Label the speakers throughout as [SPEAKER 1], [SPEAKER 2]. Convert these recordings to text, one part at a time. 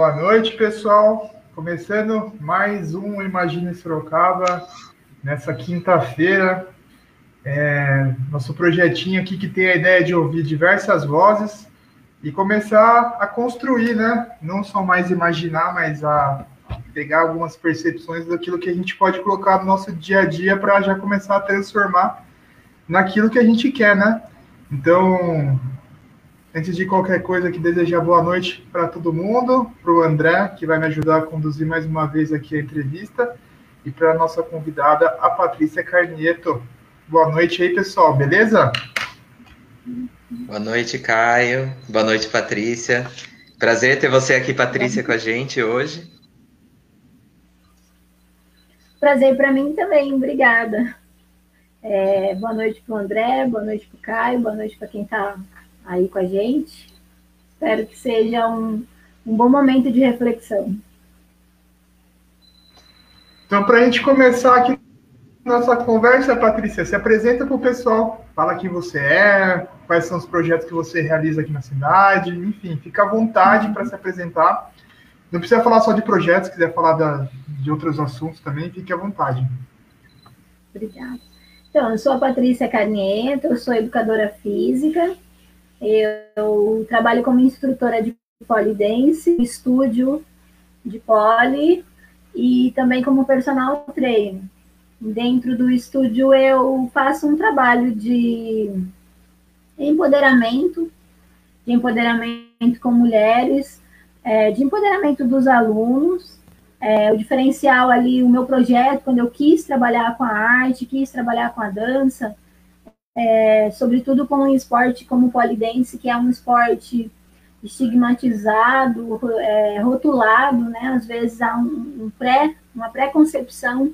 [SPEAKER 1] Boa noite, pessoal. Começando mais um Imagine Sorocaba nessa quinta-feira. É, nosso projetinho aqui que tem a ideia de ouvir diversas vozes e começar a construir, né? Não só mais imaginar, mas a pegar algumas percepções daquilo que a gente pode colocar no nosso dia a dia para já começar a transformar naquilo que a gente quer, né? Então, antes de qualquer coisa, que desejar boa noite para todo mundo, para o André, que vai me ajudar a conduzir mais uma vez aqui a entrevista, e para a nossa convidada, a Patrícia Carnieto. Boa noite aí, pessoal, beleza?
[SPEAKER 2] Boa noite, Caio. Boa noite, Patrícia. Prazer ter você aqui, Patrícia, com a gente hoje.
[SPEAKER 3] Prazer para mim também, obrigada. É, boa noite para o André, boa noite para o Caio, boa noite para quem está aí com a gente. Espero que seja um, um bom momento de reflexão.
[SPEAKER 1] Então, para a gente começar aqui nossa conversa, Patrícia, se apresenta para o pessoal, fala quem você é, quais são os projetos que você realiza aqui na cidade, enfim, fica à vontade para se apresentar. Não precisa falar só de projetos, se quiser falar da, de outros assuntos também, fique à vontade.
[SPEAKER 3] Obrigada. Então, eu sou a Patrícia Carnieto, eu sou educadora física, eu trabalho como instrutora de polidense, estúdio de poli e também como personal trainer. Dentro do estúdio eu faço um trabalho de empoderamento, de empoderamento com mulheres, é, de empoderamento dos alunos. É, o diferencial ali, o meu projeto, quando eu quis trabalhar com a arte, quis trabalhar com a dança, é, sobretudo com um esporte como o polidense, que é um esporte estigmatizado, é, rotulado, né? Às vezes há um, um pré, uma pré-concepção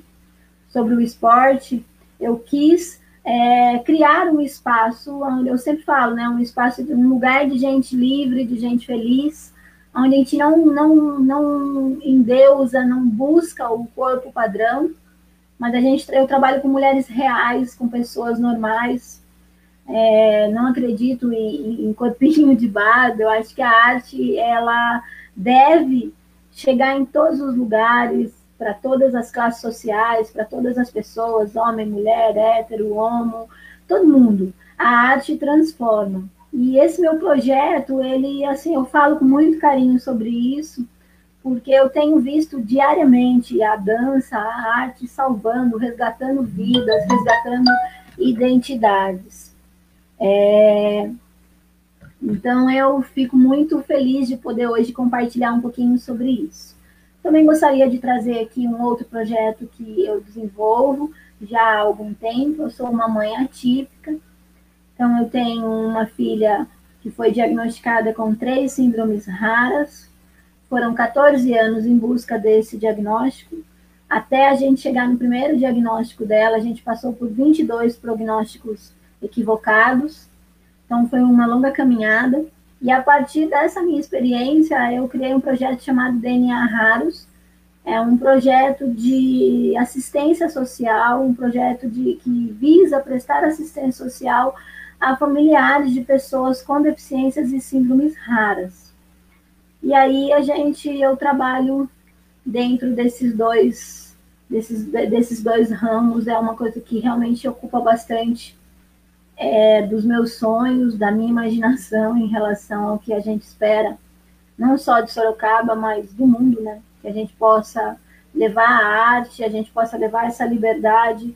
[SPEAKER 3] sobre o esporte. Eu quis é, criar um espaço onde eu sempre falo, né? Um espaço, um lugar de gente livre, de gente feliz, onde a gente não, não, não endeusa, não busca o corpo padrão, mas a gente, eu trabalho com mulheres reais, com pessoas normais. É, não acredito em, em corpinho de barba. Eu acho que a arte ela deve chegar em todos os lugares, para todas as classes sociais, para todas as pessoas, homem, mulher, hétero, homo, todo mundo. A arte transforma. E esse meu projeto, ele, assim, eu falo com muito carinho sobre isso, porque eu tenho visto diariamente a dança, a arte salvando, resgatando vidas, resgatando identidades. É... Então eu fico muito feliz de poder hoje compartilhar um pouquinho sobre isso. Também gostaria de trazer aqui um outro projeto que eu desenvolvo já há algum tempo. Eu sou uma mãe atípica, então eu tenho uma filha que foi diagnosticada com três síndromes raras, foram 14 anos em busca desse diagnóstico. Até a gente chegar no primeiro diagnóstico dela, a gente passou por 22 prognósticos equivocados. Então, foi uma longa caminhada. E a partir dessa minha experiência, eu criei um projeto chamado DNA Raros. É um projeto de assistência social, um projeto de, que visa prestar assistência social a familiares de pessoas com deficiências e síndromes raras. E aí a gente, eu trabalho dentro desses dois, desses, desses dois ramos, é uma coisa que realmente ocupa bastante é, dos meus sonhos, da minha imaginação em relação ao que a gente espera, não só de Sorocaba, mas do mundo, né? Que a gente possa levar a arte, a gente possa levar essa liberdade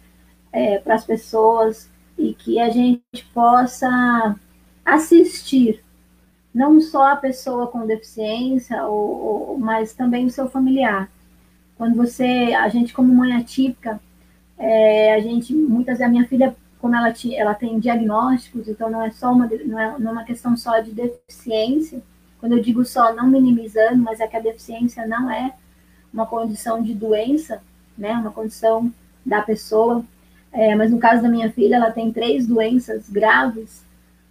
[SPEAKER 3] é, para as pessoas e que a gente possa assistir não só a pessoa com deficiência, ou, ou, mas também o seu familiar. Quando você, a gente como mãe atípica, é, a gente, muitas vezes, a minha filha, como ela, ela tem diagnósticos, então não é só uma, não é, não é uma questão só de deficiência, quando eu digo só, não minimizando, mas é que a deficiência não é uma condição de doença, né, uma condição da pessoa, é, mas no caso da minha filha, ela tem três doenças graves,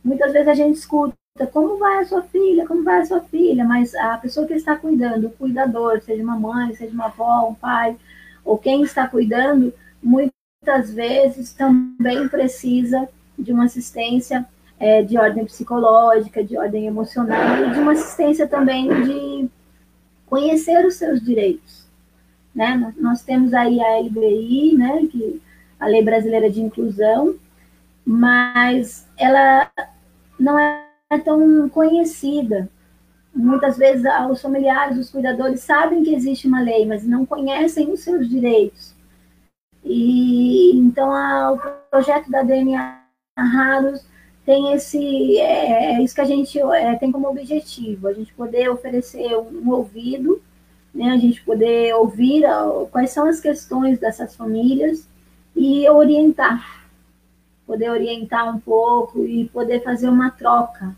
[SPEAKER 3] muitas vezes a gente escuta, como vai a sua filha, como vai a sua filha, mas a pessoa que está cuidando, o cuidador, seja uma mãe, seja uma avó, um pai, ou quem está cuidando, muitas vezes também precisa de uma assistência é, de ordem psicológica, de ordem emocional e de uma assistência também de conhecer os seus direitos. Né? Nós temos aí a LBI, né, que a Lei Brasileira de Inclusão, mas ela não é tão conhecida. Muitas vezes os familiares, os cuidadores sabem que existe uma lei, mas não conhecem os seus direitos. E então a, o projeto da DNA Raros tem esse é, é, isso que a gente é, tem como objetivo, a gente poder oferecer um, um ouvido, né, a gente poder ouvir ó, quais são as questões dessas famílias e orientar, poder orientar um pouco e poder fazer uma troca.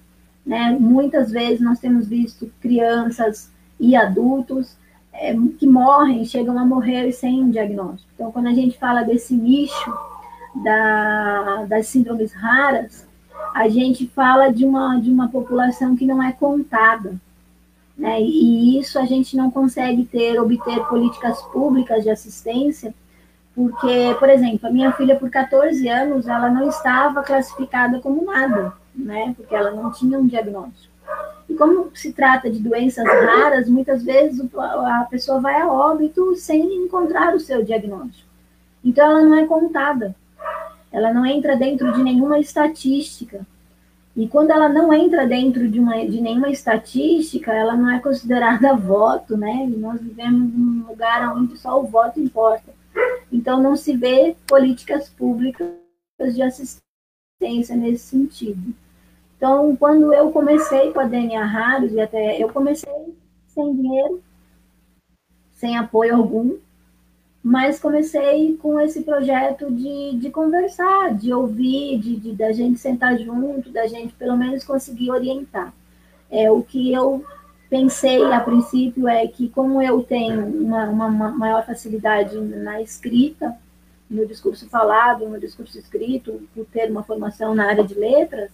[SPEAKER 3] Né? Muitas vezes nós temos visto crianças e adultos é, que morrem, chegam a morrer sem um diagnóstico. Então, quando a gente fala desse nicho da, das síndromes raras, a gente fala de uma, de uma população que não é contada. Né? E isso a gente não consegue ter, obter políticas públicas de assistência, porque, por exemplo, a minha filha, por 14 anos, ela não estava classificada como nada, né? porque ela não tinha um diagnóstico. E como se trata de doenças raras, muitas vezes a pessoa vai a óbito sem encontrar o seu diagnóstico. Então, ela não é contada ela não entra dentro de nenhuma estatística. E quando ela não entra dentro de, uma, de nenhuma estatística, ela não é considerada voto, né? E nós vivemos num lugar onde só o voto importa. Então, não se vê políticas públicas de assistência nesse sentido. Então, quando eu comecei com a DNA Raros, e até eu comecei sem dinheiro, sem apoio algum, mas comecei com esse projeto de, de conversar, de ouvir, de, de, da gente sentar junto, da gente pelo menos conseguir orientar. É, o que eu pensei a princípio é que, como eu tenho uma, uma, maior facilidade na escrita, no discurso falado, no discurso escrito, por ter uma formação na área de letras,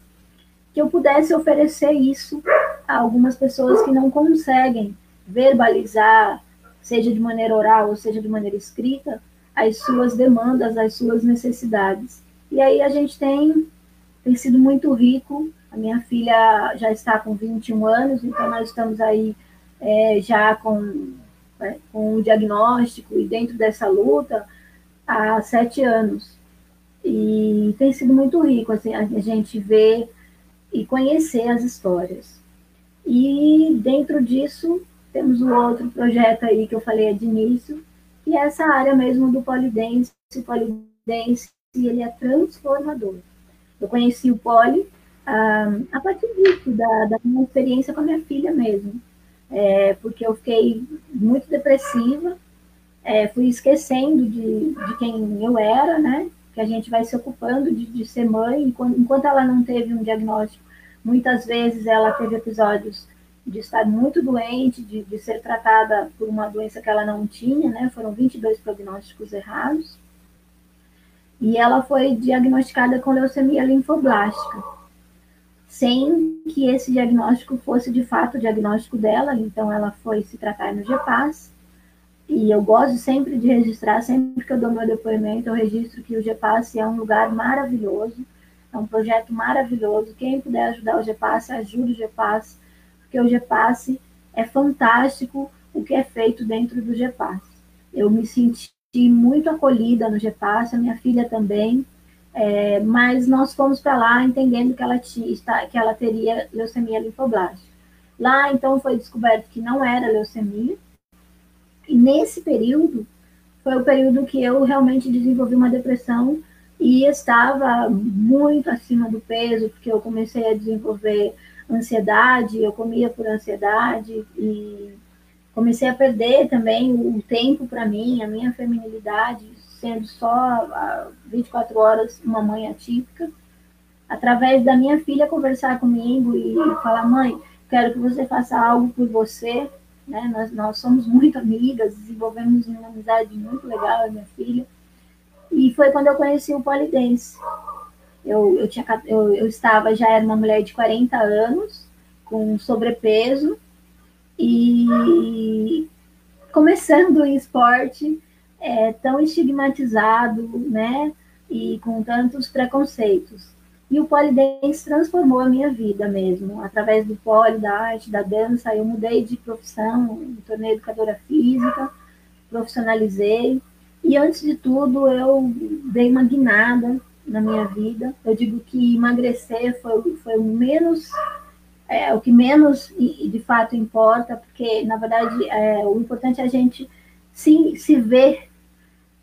[SPEAKER 3] que eu pudesse oferecer isso a algumas pessoas que não conseguem verbalizar, seja de maneira oral ou seja de maneira escrita, as suas demandas, as suas necessidades. E aí a gente tem, tem sido muito rico. Minha filha já está com 21 anos, então nós estamos aí é, já com, é, com o diagnóstico e dentro dessa luta há sete anos. E tem sido muito rico assim, a gente ver e conhecer as histórias. E dentro disso, temos um outro projeto aí que eu falei de início, que é essa área mesmo do polidense. O polidense ele é transformador. Eu conheci o poli a partir disso, da, da, minha experiência com a minha filha mesmo. É, porque eu fiquei muito depressiva, é, fui esquecendo de, de quem eu era, né? Que a gente vai se ocupando de, de ser mãe, enquanto, enquanto ela não teve um diagnóstico, muitas vezes ela teve episódios de estar muito doente, de, de ser tratada por uma doença que ela não tinha, né? Foram 22 prognósticos errados. E ela foi diagnosticada com leucemia linfoblástica, sem que esse diagnóstico fosse de fato o diagnóstico dela. Então, ela foi se tratar no GEPAS. E eu gosto sempre de registrar, sempre que eu dou meu depoimento, eu registro que o GEPAS é um lugar maravilhoso, é um projeto maravilhoso. Quem puder ajudar o GEPAS, ajude o GEPAS porque o GEPASSE é fantástico o que é feito dentro do GEPASSE. Eu me senti muito acolhida no GEPASSE, a minha filha também, é, mas nós fomos para lá entendendo que ela, tinha, que ela teria leucemia linfoblástica. Lá, então, foi descoberto que não era leucemia, e nesse período, foi o período que eu realmente desenvolvi uma depressão e estava muito acima do peso, porque eu comecei a desenvolver ansiedade, eu comia por ansiedade e comecei a perder também o tempo para mim, a minha feminilidade, sendo só 24 horas uma mãe atípica. Através da minha filha conversar comigo e falar, mãe, quero que você faça algo por você, né? Nós, nós somos muito amigas, desenvolvemos uma amizade muito legal, a minha filha. E foi quando eu conheci o polidense. Eu, eu, tinha, eu, eu estava, já era uma mulher de 40 anos, com sobrepeso, e começando em esporte é, tão estigmatizado, né? E com tantos preconceitos. E o polidense transformou a minha vida mesmo. Através do pole, da arte, da dança, eu mudei de profissão, me tornei educadora física, profissionalizei. E antes de tudo, eu dei uma guinada na minha vida. Eu digo que emagrecer foi, foi o menos, é, o que menos de fato importa, porque na verdade é, o importante é a gente se, se ver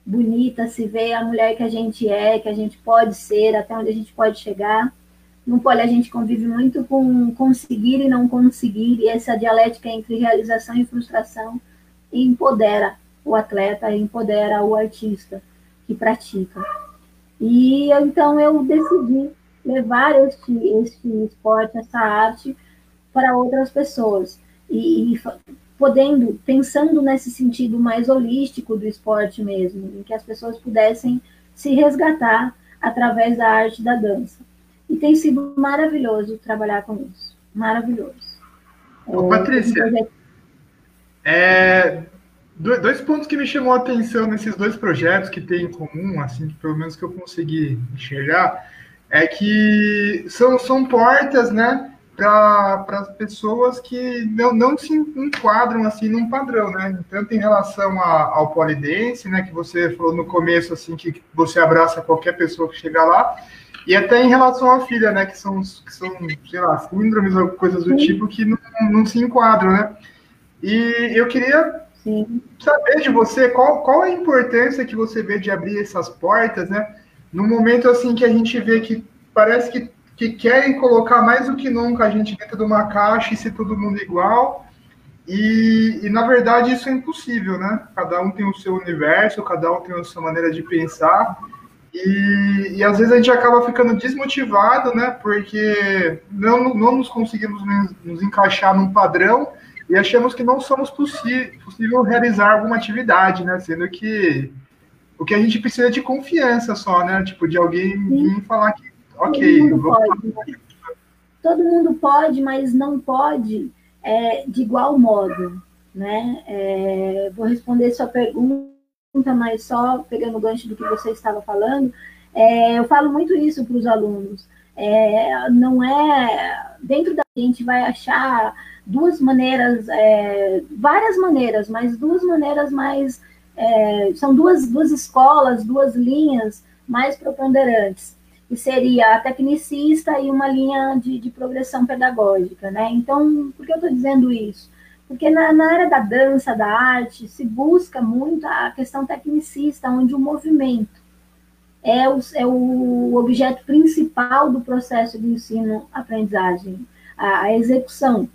[SPEAKER 3] bonita, se ver a mulher que a gente é, que a gente pode ser, até onde a gente pode chegar. No poli a gente convive muito com conseguir e não conseguir, e essa dialética entre realização e frustração empodera o atleta, empodera o artista que pratica. E então eu decidi levar este, este esporte, essa arte para outras pessoas. E, e podendo, pensando nesse sentido mais holístico do esporte mesmo, em que as pessoas pudessem se resgatar através da arte da dança. E tem sido maravilhoso trabalhar com isso. Maravilhoso.
[SPEAKER 1] Ô, Patrícia, é, dois pontos que me chamou a atenção nesses dois projetos que tem em comum, assim, pelo menos que eu consegui enxergar, é que são, são portas, né, para as pessoas que não, não se enquadram assim num padrão, né? Tanto em relação a, ao polidense, né, que você falou no começo assim que você abraça qualquer pessoa que chegar lá, e até em relação à filha, né, que são que são, sei lá, síndromes ou coisas do tipo que não, não se enquadram, né? E eu queria Sim. saber de você qual, qual a importância que você vê de abrir essas portas, né? No momento assim que a gente vê que parece que que querem colocar mais do que nunca a gente dentro de uma caixa e ser todo mundo igual. E, e, na verdade isso é impossível, né? Cada um tem o seu universo, cada um tem a sua maneira de pensar. E, e às vezes a gente acaba ficando desmotivado, né? Porque não, não nos conseguimos nos encaixar num padrão e achamos que não somos possível realizar alguma atividade, né? Sendo que o que a gente precisa é de confiança só, né? Tipo, de alguém vir falar que Ok. Todo mundo pode,
[SPEAKER 3] Todo mundo pode, mas não pode é, de igual modo. Né? É, vou responder sua pergunta, mas só pegando o gancho do que você estava falando. É, eu falo muito isso para os alunos. É, não é dentro da gente vai achar duas maneiras, é, várias maneiras, mas duas maneiras mais é, são duas, duas escolas, duas linhas mais preponderantes que seria a tecnicista e uma linha de, de progressão pedagógica, né? Então, por que eu estou dizendo isso? Porque na, na, área da dança, da arte, se busca muito a questão tecnicista, onde o movimento é o, é o objeto principal do processo de ensino-aprendizagem, a, a execução.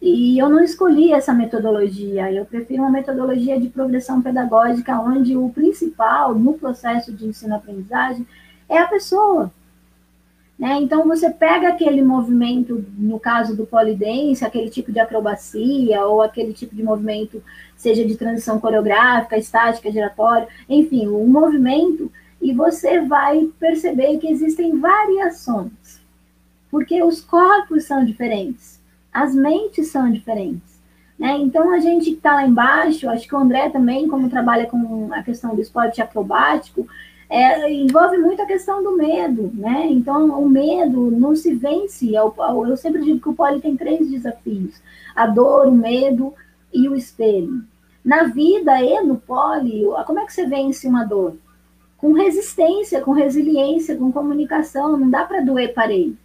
[SPEAKER 3] E eu não escolhi essa metodologia, eu prefiro uma metodologia de progressão pedagógica, onde o principal no processo de ensino-aprendizagem é a pessoa. Né? Então, você pega aquele movimento, no caso do polidense, aquele tipo de acrobacia, ou aquele tipo de movimento, seja de transição coreográfica, estática, giratória, enfim, o movimento, e você vai perceber que existem variações, porque os corpos são diferentes, as mentes são diferentes. Né? Então, a gente que está lá embaixo, acho que o André também, como trabalha com a questão do esporte acrobático, é, envolve muito a questão do medo, né? Então, o medo não se vence. Eu, eu sempre digo que o poli tem três desafios: a dor, o medo e o espelho. Na vida e no poli, como é que você vence uma dor? Com resistência, com resiliência, com comunicação. Não dá para doer parede.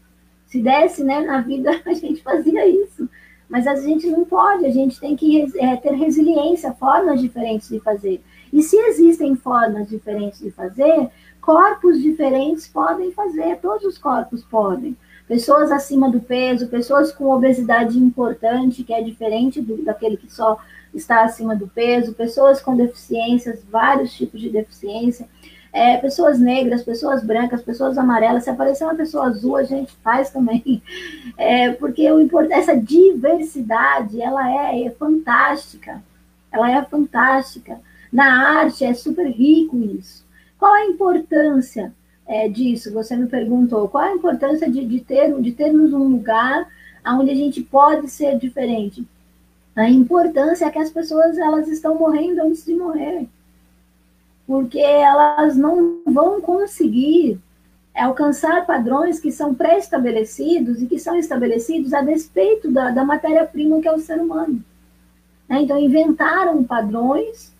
[SPEAKER 3] Se desse, né, na vida a gente fazia isso. Mas a gente não pode, a gente tem que é, ter resiliência, formas diferentes de fazer. E se existem formas diferentes de fazer, corpos diferentes podem fazer, todos os corpos podem. Pessoas acima do peso, pessoas com obesidade importante, que é diferente do, daquele que só está acima do peso, pessoas com deficiências, vários tipos de deficiência, é, pessoas negras, pessoas brancas, pessoas amarelas. Se aparecer uma pessoa azul, a gente faz também, é, porque o, essa diversidade ela é, é fantástica, ela é fantástica. Na arte é super rico isso. Qual a importância é, disso? Você me perguntou. Qual a importância de, de, ter, de termos um lugar onde a gente pode ser diferente? A importância é que as pessoas elas estão morrendo antes de morrer. Porque elas não vão conseguir alcançar padrões que são pré-estabelecidos e que são estabelecidos a despeito da, da matéria-prima que é o ser humano. Né? Então, inventaram padrões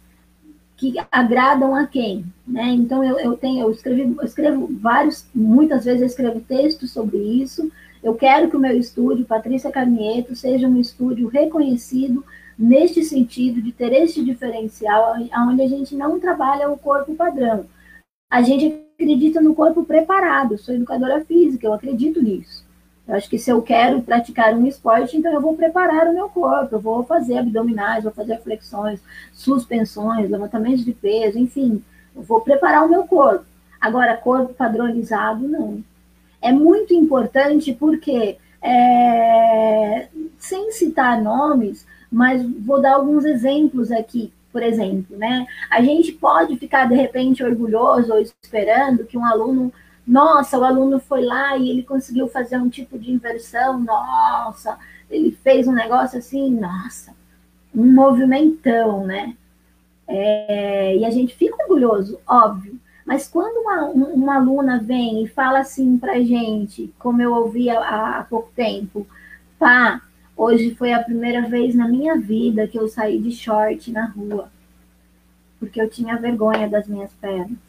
[SPEAKER 3] que agradam a quem, né? Então eu, eu tenho, eu escrevi, eu escrevo vários, muitas vezes eu escrevo textos sobre isso. Eu quero que o meu estúdio, Patrícia Carnieto, seja um estúdio reconhecido neste sentido de ter este diferencial, onde a gente não trabalha o corpo padrão. A gente acredita no corpo preparado. Eu sou educadora física, eu acredito nisso. Eu acho que se eu quero praticar um esporte, então eu vou preparar o meu corpo, eu vou fazer abdominais, vou fazer flexões, suspensões, levantamentos de peso, enfim, eu vou preparar o meu corpo. Agora, corpo padronizado, não. É muito importante porque, é, sem citar nomes, mas vou dar alguns exemplos aqui. Por exemplo, né? A gente pode ficar de repente orgulhoso ou esperando que um aluno nossa, o aluno foi lá e ele conseguiu fazer um tipo de inversão, nossa, ele fez um negócio assim, nossa, um movimentão, né? É, e a gente fica orgulhoso, óbvio. Mas quando uma, uma aluna vem e fala assim pra gente, como eu ouvi há, há pouco tempo, pá, hoje foi a primeira vez na minha vida que eu saí de short na rua, porque eu tinha vergonha das minhas pernas.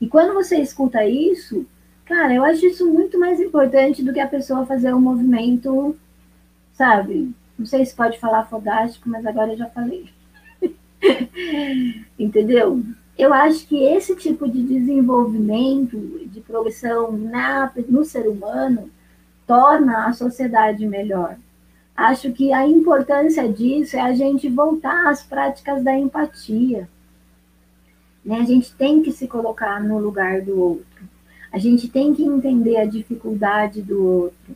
[SPEAKER 3] E quando você escuta isso, cara, eu acho isso muito mais importante do que a pessoa fazer um movimento, sabe? Não sei se pode falar fodástico, mas agora eu já falei. Entendeu? Eu acho que esse tipo de desenvolvimento, de progressão na, no ser humano, torna a sociedade melhor. Acho que a importância disso é a gente voltar às práticas da empatia né? A gente tem que se colocar no lugar do outro. A gente tem que entender a dificuldade do outro.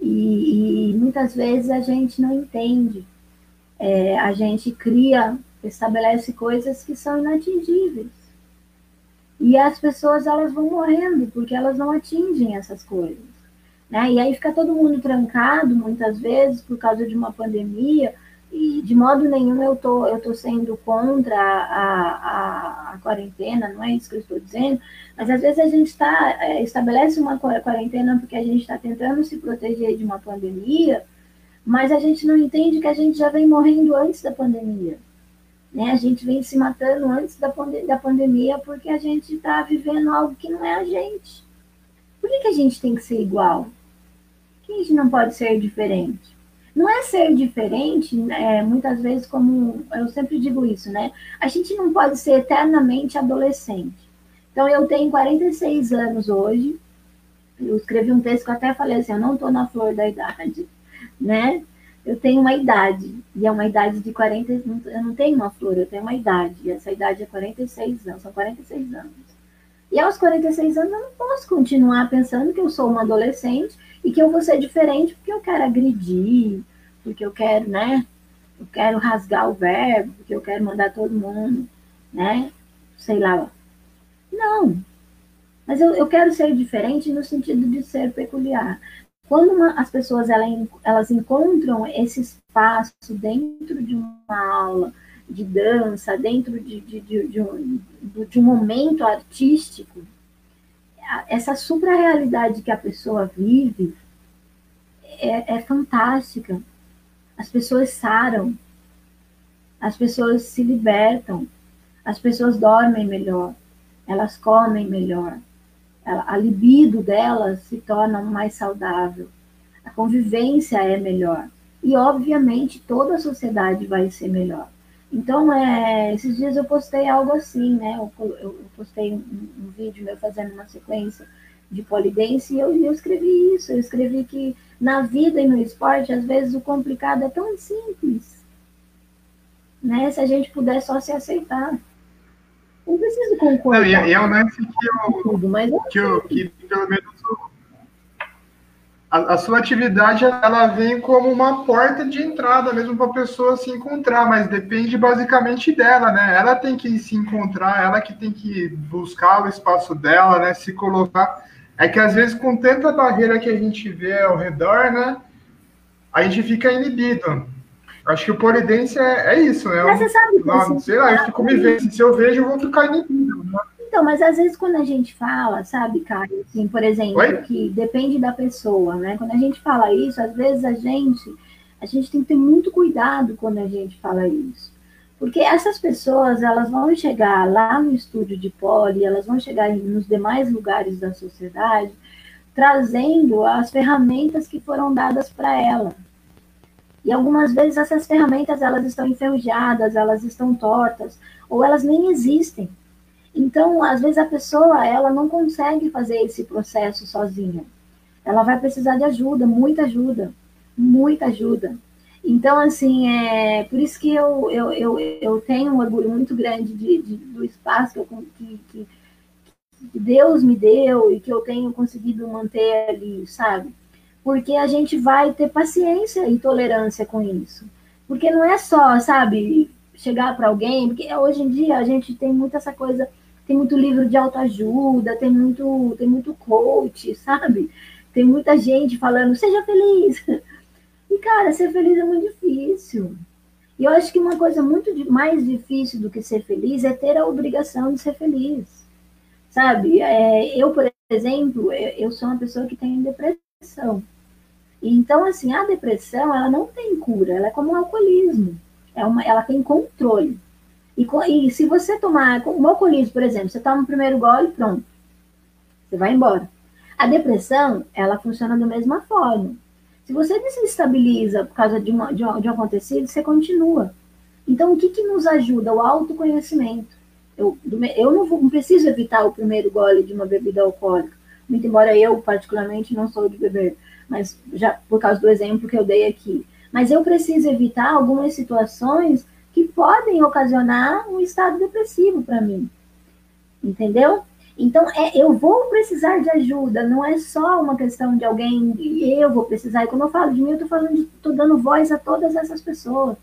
[SPEAKER 3] E, e muitas vezes a gente não entende. É, a gente cria, estabelece coisas que são inatingíveis. E as pessoas elas vão morrendo porque elas não atingem essas coisas. Né? E aí fica todo mundo trancado, muitas vezes, por causa de uma pandemia, e de modo nenhum eu tô, eu tô sendo contra a, a, a quarentena, não é isso que eu estou dizendo, mas às vezes a gente tá, é, estabelece uma quarentena porque a gente está tentando se proteger de uma pandemia, mas a gente não entende que a gente já vem morrendo antes da pandemia. Né? A gente vem se matando antes da, pande da pandemia porque a gente está vivendo algo que não é a gente. Por que, que a gente tem que ser igual? Por que a gente não pode ser diferente? Não é ser diferente, é, muitas vezes, como eu sempre digo isso, né? A gente não pode ser eternamente adolescente. Então, eu tenho 46 anos hoje, eu escrevi um texto que eu até falei assim: eu não estou na flor da idade, né? Eu tenho uma idade, e é uma idade de 40, eu não tenho uma flor, eu tenho uma idade, e essa idade é 46 anos, são 46 anos. E aos 46 anos eu não posso continuar pensando que eu sou uma adolescente e que eu vou ser diferente porque eu quero agredir, porque eu quero, né? Eu quero rasgar o verbo, porque eu quero mandar todo mundo, né? Sei lá. Não. Mas eu, eu quero ser diferente no sentido de ser peculiar. Quando uma, as pessoas elas, elas encontram esse espaço dentro de uma aula de dança, dentro de, de, de, de um, de um momento artístico, essa supra-realidade que a pessoa vive é, é fantástica. As pessoas saram, as pessoas se libertam, as pessoas dormem melhor, elas comem melhor, a libido delas se torna mais saudável, a convivência é melhor. E, obviamente, toda a sociedade vai ser melhor. Então, é, esses dias eu postei algo assim, né? Eu, eu postei um, um, vídeo meu fazendo uma sequência de polidense e eu, eu escrevi isso. Eu escrevi que na vida e no esporte, às vezes o complicado é tão simples. Né? Se a gente puder só se aceitar. Não preciso concordar. Não,
[SPEAKER 1] e, é, é um lance que eu, tudo, mas que, eu, que pelo menos a, a, sua atividade ela vem como uma porta de entrada mesmo para a pessoa se encontrar, mas depende basicamente dela, né? Ela tem que se encontrar, ela que tem que buscar o espaço dela, né? Se colocar. É que às vezes com tanta barreira que a gente vê ao redor, né? A gente fica inibido. Acho que o polidense é, é isso, né?
[SPEAKER 3] Mas você sabe
[SPEAKER 1] não, sei lá, eu fico me vendo. Se eu vejo, eu vou ficar inibido.
[SPEAKER 3] Então, mas às vezes quando a gente fala, sabe, Caio, assim, por exemplo, Oi? que depende da pessoa, né? Quando a gente fala isso, às vezes a gente, a gente tem que ter muito cuidado quando a gente fala isso. Porque essas pessoas, elas vão chegar lá no estúdio de poli, elas vão chegar nos demais lugares da sociedade, trazendo as ferramentas que foram dadas para ela. E algumas vezes essas ferramentas, elas estão enferrujadas, elas estão tortas, ou elas nem existem. Então, às vezes a pessoa ela não consegue fazer esse processo sozinha. Ela vai precisar de ajuda, muita ajuda, muita ajuda. Então, assim, é por isso que eu, eu, eu, eu tenho um orgulho muito grande de, de do espaço que, eu, que, que, que Deus me deu e que eu tenho conseguido manter ali, sabe? Porque a gente vai ter paciência e tolerância com isso. Porque não é só, sabe, chegar para alguém, porque hoje em dia a gente tem muito essa coisa tem muito livro de autoajuda, tem muito, tem muito coach, sabe? Tem muita gente falando, seja feliz. E, cara, ser feliz é muito difícil. E eu acho que uma coisa muito mais difícil do que ser feliz é ter a obrigação de ser feliz. Sabe? É, eu, por exemplo, eu sou uma pessoa que tem depressão. Então, assim, a depressão, ela não tem cura, ela é como o alcoolismo. É uma, ela tem controle. E, e se você tomar, o alcoolismo, por exemplo, você toma o primeiro gole, pronto. Você vai embora. A depressão, ela funciona da mesma forma. Se você desestabiliza por causa de, uma, de, um, de um acontecido, você continua. Então, o que, que nos ajuda? O autoconhecimento. Eu, eu não, vou, não preciso evitar o primeiro gole de uma bebida alcoólica, muito embora eu, particularmente, não sou de beber, mas já por causa do exemplo que eu dei aqui. Mas eu preciso evitar algumas situações que podem ocasionar um estado depressivo para mim. Entendeu? Então, é, eu vou precisar de ajuda, não é só uma questão de alguém, eu vou precisar. E quando eu falo de mim, eu estou estou dando voz a todas essas pessoas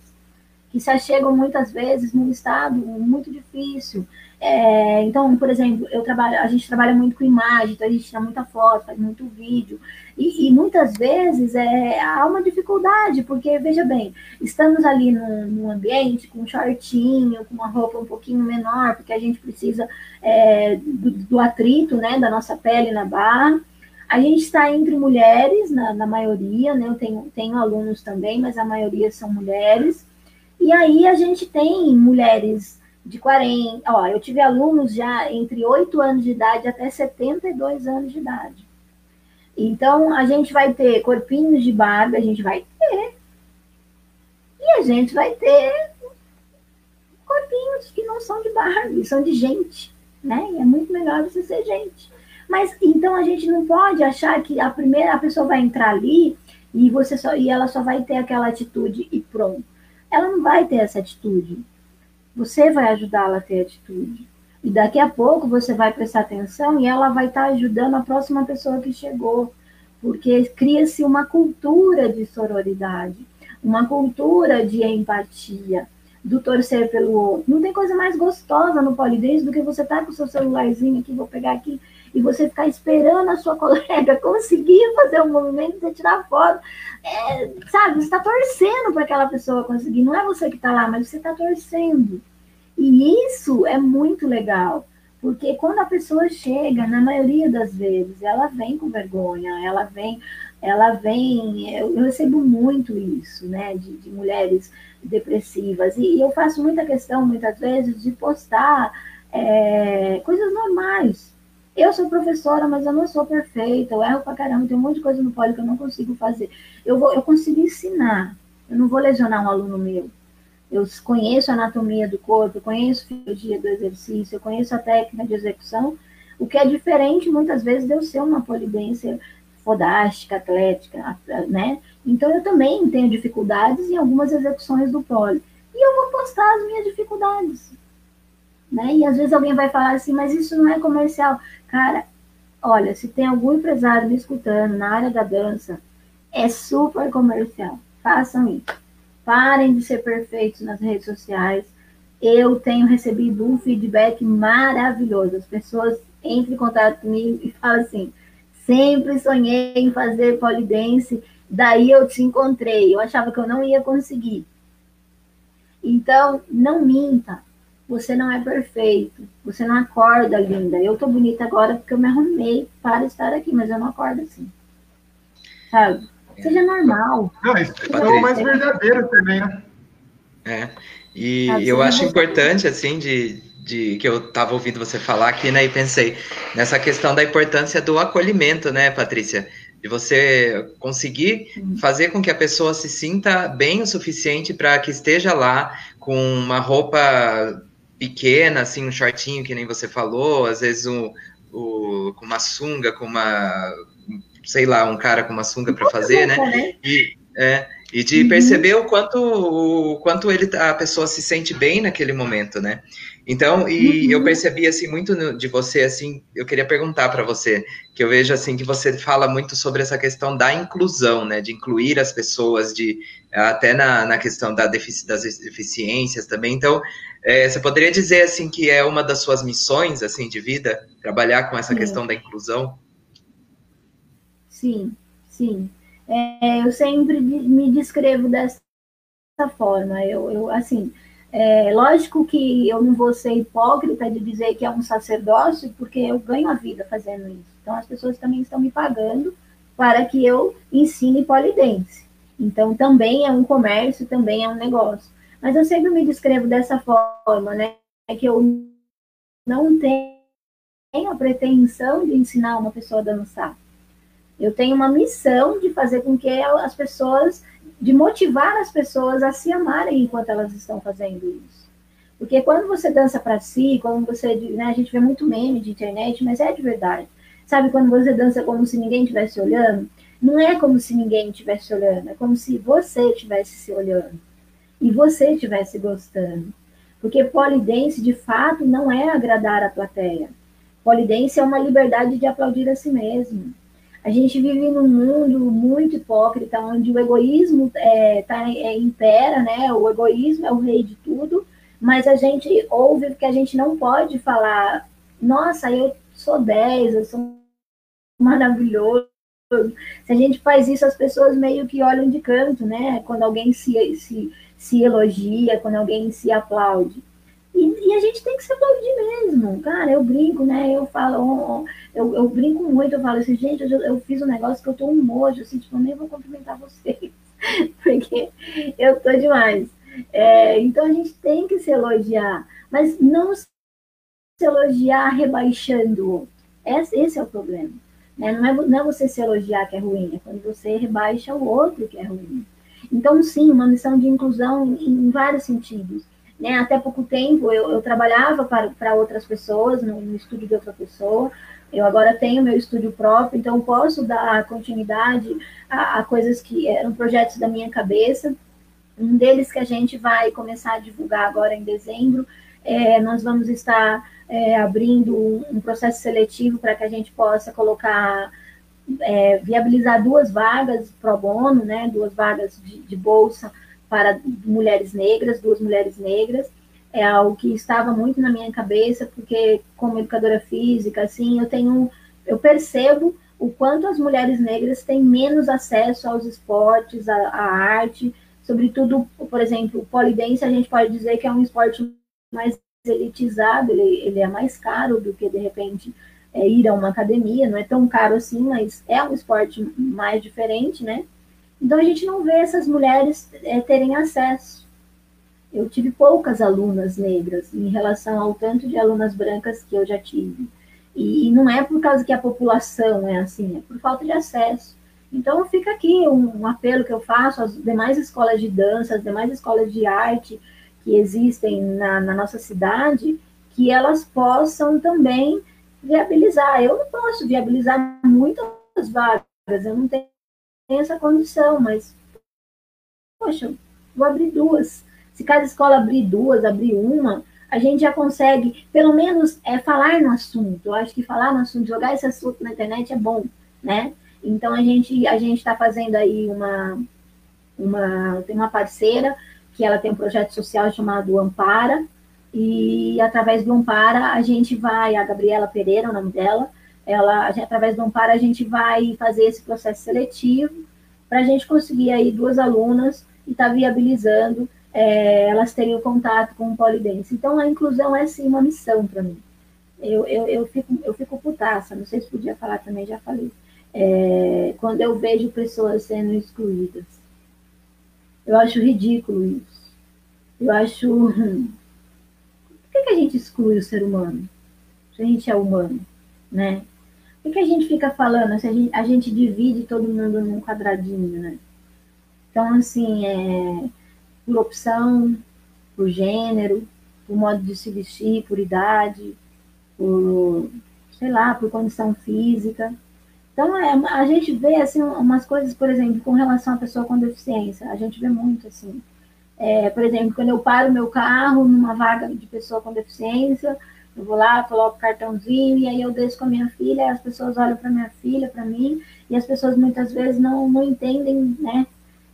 [SPEAKER 3] que se achegam muitas vezes num estado muito difícil. É, então, por exemplo, eu trabalho, a gente trabalha muito com imagem, então a gente tira muita foto, faz muito vídeo, e, e, muitas vezes é, há uma dificuldade, porque, veja bem, estamos ali num, num, ambiente com um shortinho, com uma roupa um pouquinho menor, porque a gente precisa é, do, do, atrito, né, da nossa pele na barra, a gente está entre mulheres, na, na maioria, né, eu tenho, tenho alunos também, mas a maioria são mulheres, e aí a gente tem mulheres de 40. Ó, eu tive alunos já entre 8 anos de idade até 72 anos de idade. Então, a gente vai ter corpinhos de barba, a gente vai ter. E a gente vai ter corpinhos que não são de barba, são de gente, né? E é muito melhor você ser gente. Mas então a gente não pode achar que a primeira pessoa vai entrar ali e você só e ela só vai ter aquela atitude e pronto. Ela não vai ter essa atitude. Você vai ajudá-la a ter atitude. E daqui a pouco você vai prestar atenção e ela vai estar ajudando a próxima pessoa que chegou. Porque cria-se uma cultura de sororidade, uma cultura de empatia, do torcer pelo outro. Não tem coisa mais gostosa no polidense do que você estar tá com o seu celularzinho aqui, vou pegar aqui, e você ficar esperando a sua colega conseguir fazer um movimento, você tirar foto. É, sabe, você está torcendo para aquela pessoa conseguir. Não é você que está lá, mas você está torcendo. E isso é muito legal. Porque quando a pessoa chega, na maioria das vezes, ela vem com vergonha, ela vem, ela vem, eu, recebo muito isso, né, de, de mulheres depressivas, e, e, eu faço muita questão, muitas vezes, de postar é, coisas normais, eu sou professora, mas eu não sou perfeita, eu erro pra caramba, tem um monte de coisa no poli que eu não consigo fazer. Eu, vou, eu consigo ensinar, eu não vou lesionar um aluno meu. Eu conheço a anatomia do corpo, eu conheço a fisiologia do exercício, eu conheço a técnica de execução, o que é diferente muitas vezes de eu ser uma polidência fodástica, atlética, né? Então eu também tenho dificuldades em algumas execuções do poli. E eu vou postar as minhas dificuldades. Né? E às vezes alguém vai falar assim, mas isso não é comercial. Cara, olha, se tem algum empresário me escutando na área da dança, é super comercial. Façam isso. Parem de ser perfeitos nas redes sociais. Eu tenho recebido um feedback maravilhoso. As pessoas entram em contato comigo e falam assim: sempre sonhei em fazer polidense, daí eu te encontrei. Eu achava que eu não ia conseguir. Então, não minta você não é perfeito, você não acorda linda. Eu tô bonita agora porque eu me arrumei para estar aqui, mas eu não acordo assim. Sabe? Seja normal.
[SPEAKER 1] Não, isso é o mais verdadeiro também, né?
[SPEAKER 2] É. E eu acho importante, assim, de, de que eu estava ouvindo você falar aqui, né? E pensei nessa questão da importância do acolhimento, né, Patrícia? De você conseguir fazer com que a pessoa se sinta bem o suficiente para que esteja lá com uma roupa pequena, assim, um shortinho, que nem você falou, às vezes um, um, com uma sunga, com uma, sei lá, um cara com uma sunga para fazer, né? né? E, é, e de uhum. perceber o quanto, o quanto ele, a pessoa se sente bem naquele momento, né? Então, e uhum. eu percebi assim muito de você assim, eu queria perguntar para você, que eu vejo assim que você fala muito sobre essa questão da inclusão, né, de incluir as pessoas, de até na, na questão da defici, das deficiências também. Então, é, você poderia dizer assim que é uma das suas missões assim de vida, trabalhar com essa sim. questão da inclusão?
[SPEAKER 3] Sim, sim. É, eu sempre me descrevo dessa forma. Eu, eu assim, é, lógico que eu não vou ser hipócrita de dizer que é um sacerdócio, porque eu ganho a vida fazendo isso. Então, as pessoas também estão me pagando para que eu ensine polidense. Então, também é um comércio, também é um negócio. Mas eu sempre me descrevo dessa forma, né? É que eu não tenho a pretensão de ensinar uma pessoa a dançar. Eu tenho uma missão de fazer com que as pessoas de motivar as pessoas a se amarem enquanto elas estão fazendo isso. Porque quando você dança para si, quando você, né, a gente vê muito meme de internet, mas é de verdade. Sabe quando você dança como se ninguém estivesse olhando? Não é como se ninguém estivesse olhando, é como se você estivesse se olhando e você estivesse gostando. Porque polidense, de fato, não é agradar a plateia. Polidense é uma liberdade de aplaudir a si mesmo. A gente vive num mundo muito hipócrita, onde o egoísmo é, tá, é, impera, né? O egoísmo é o rei de tudo, mas a gente ouve que a gente não pode falar, nossa, eu sou 10, eu sou maravilhoso. Se a gente faz isso, as pessoas meio que olham de canto, né? Quando alguém se, se, se elogia, quando alguém se aplaude. E, e, a gente tem que se aplaudir mesmo. Cara, eu brinco, né? Eu falo, eu, eu brinco muito, eu falo assim, gente, eu, eu fiz um negócio que eu tô um nojo, assim, tipo, eu nem vou cumprimentar vocês, porque eu tô demais. É, então a gente tem que se elogiar, mas não se elogiar rebaixando. Esse, esse é o problema. Né? Não, é, não é você se elogiar que é ruim, é quando você rebaixa o outro que é ruim. Então, sim, uma missão de inclusão em vários sentidos né? Até pouco tempo eu, eu trabalhava para, outras pessoas, no, no estúdio de outra pessoa. Eu agora tenho meu estúdio próprio, então posso dar continuidade a, a, coisas que eram projetos da minha cabeça. Um deles que a gente vai começar a divulgar agora em dezembro, é, nós vamos estar é, abrindo um processo seletivo para que a gente possa colocar, é, viabilizar duas vagas pro bono, né, duas vagas de, de bolsa para mulheres negras, duas mulheres negras, é algo que estava muito na minha cabeça, porque como educadora física, assim, eu tenho, eu percebo o quanto as mulheres negras têm menos acesso aos esportes, à, à arte, sobretudo, por exemplo, polidense, a gente pode dizer que é um esporte mais elitizado, ele, ele é mais caro do que, de repente, é, ir a uma academia, não é tão caro assim, mas é um esporte mais diferente, né? Então a gente não vê essas mulheres é, terem acesso. Eu tive poucas alunas negras em relação ao tanto de alunas brancas que eu já tive. E, e não é por causa que a população é assim, é por falta de acesso. Então fica aqui um, um apelo que eu faço às demais escolas de dança, às demais escolas de arte que existem na, na nossa cidade, que elas possam também viabilizar. Eu não posso viabilizar muitas vagas, eu não tenho tem essa condição, mas, poxa, vou abrir duas. Se cada escola abrir duas, abrir uma, a gente já consegue, pelo menos, é, falar no assunto. Eu acho que falar no assunto, jogar esse assunto na internet é bom, né? Então, a gente a está fazendo aí uma, uma... Tem uma parceira que ela tem um projeto social chamado Ampara, e através do Ampara a gente vai, a Gabriela Pereira, o nome dela, ela, através do Amparo, a gente vai fazer esse processo seletivo para a gente conseguir aí duas alunas e estar tá viabilizando é, elas teriam contato com o polidense. Então, a inclusão é sim uma missão para mim. Eu, eu, eu, fico, eu fico putaça, não sei se podia falar também, já falei. É, quando eu vejo pessoas sendo excluídas. Eu acho ridículo isso. Eu acho. Por que, que a gente exclui o ser humano? Se a gente é humano, né? Por que a gente fica falando se a gente, a gente divide todo mundo num quadradinho, né? Então, assim, é, por opção, por gênero, por modo de se vestir, por idade, por, sei lá, por condição física. Então, é, a gente vê, assim, umas coisas, por exemplo, com relação à pessoa com deficiência, a gente vê muito, assim. É, por exemplo, quando eu paro meu carro numa vaga de pessoa com deficiência, eu vou lá, coloco cartãozinho e aí eu desço com a minha filha, as pessoas olham para minha filha, para mim, e as pessoas muitas vezes não, não entendem, né,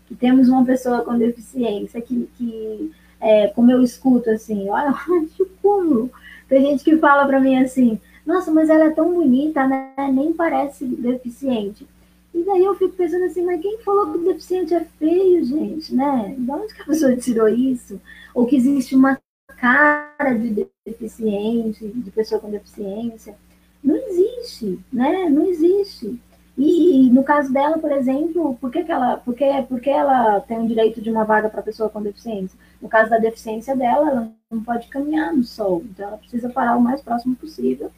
[SPEAKER 3] que temos uma pessoa com deficiência, que, que é, como eu escuto assim, olha, que cúmulo. Tem gente que fala para mim assim, nossa, mas ela é tão bonita, né, nem parece deficiente. E daí eu fico pensando assim, mas quem falou que o deficiente é feio, gente, né? De onde que a pessoa tirou isso? Ou que existe uma cara de deficiente, de pessoa com deficiência. Não existe, né? Não existe. E, no caso dela, por exemplo, por que, que ela, por que, por que ela tem o direito de uma vaga para pessoa com deficiência? No caso da deficiência dela, ela não pode caminhar no sol, então ela precisa parar o mais próximo possível,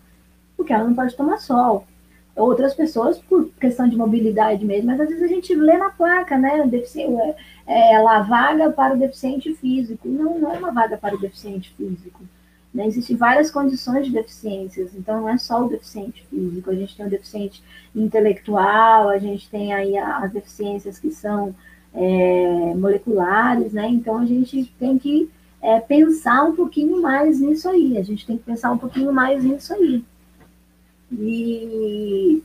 [SPEAKER 3] porque ela não pode tomar sol. Outras pessoas, por questão de mobilidade mesmo, mas às vezes a gente lê na placa, né? É, é, ela vaga para o deficiente físico. Não, não é uma vaga para o deficiente físico. Né? Existem várias condições de deficiências, então não é só o deficiente físico, a gente tem o deficiente intelectual, a gente tem aí as deficiências que são é, moleculares, né? Então a gente tem que é, pensar um pouquinho mais nisso aí, a gente tem que pensar um pouquinho mais nisso aí. E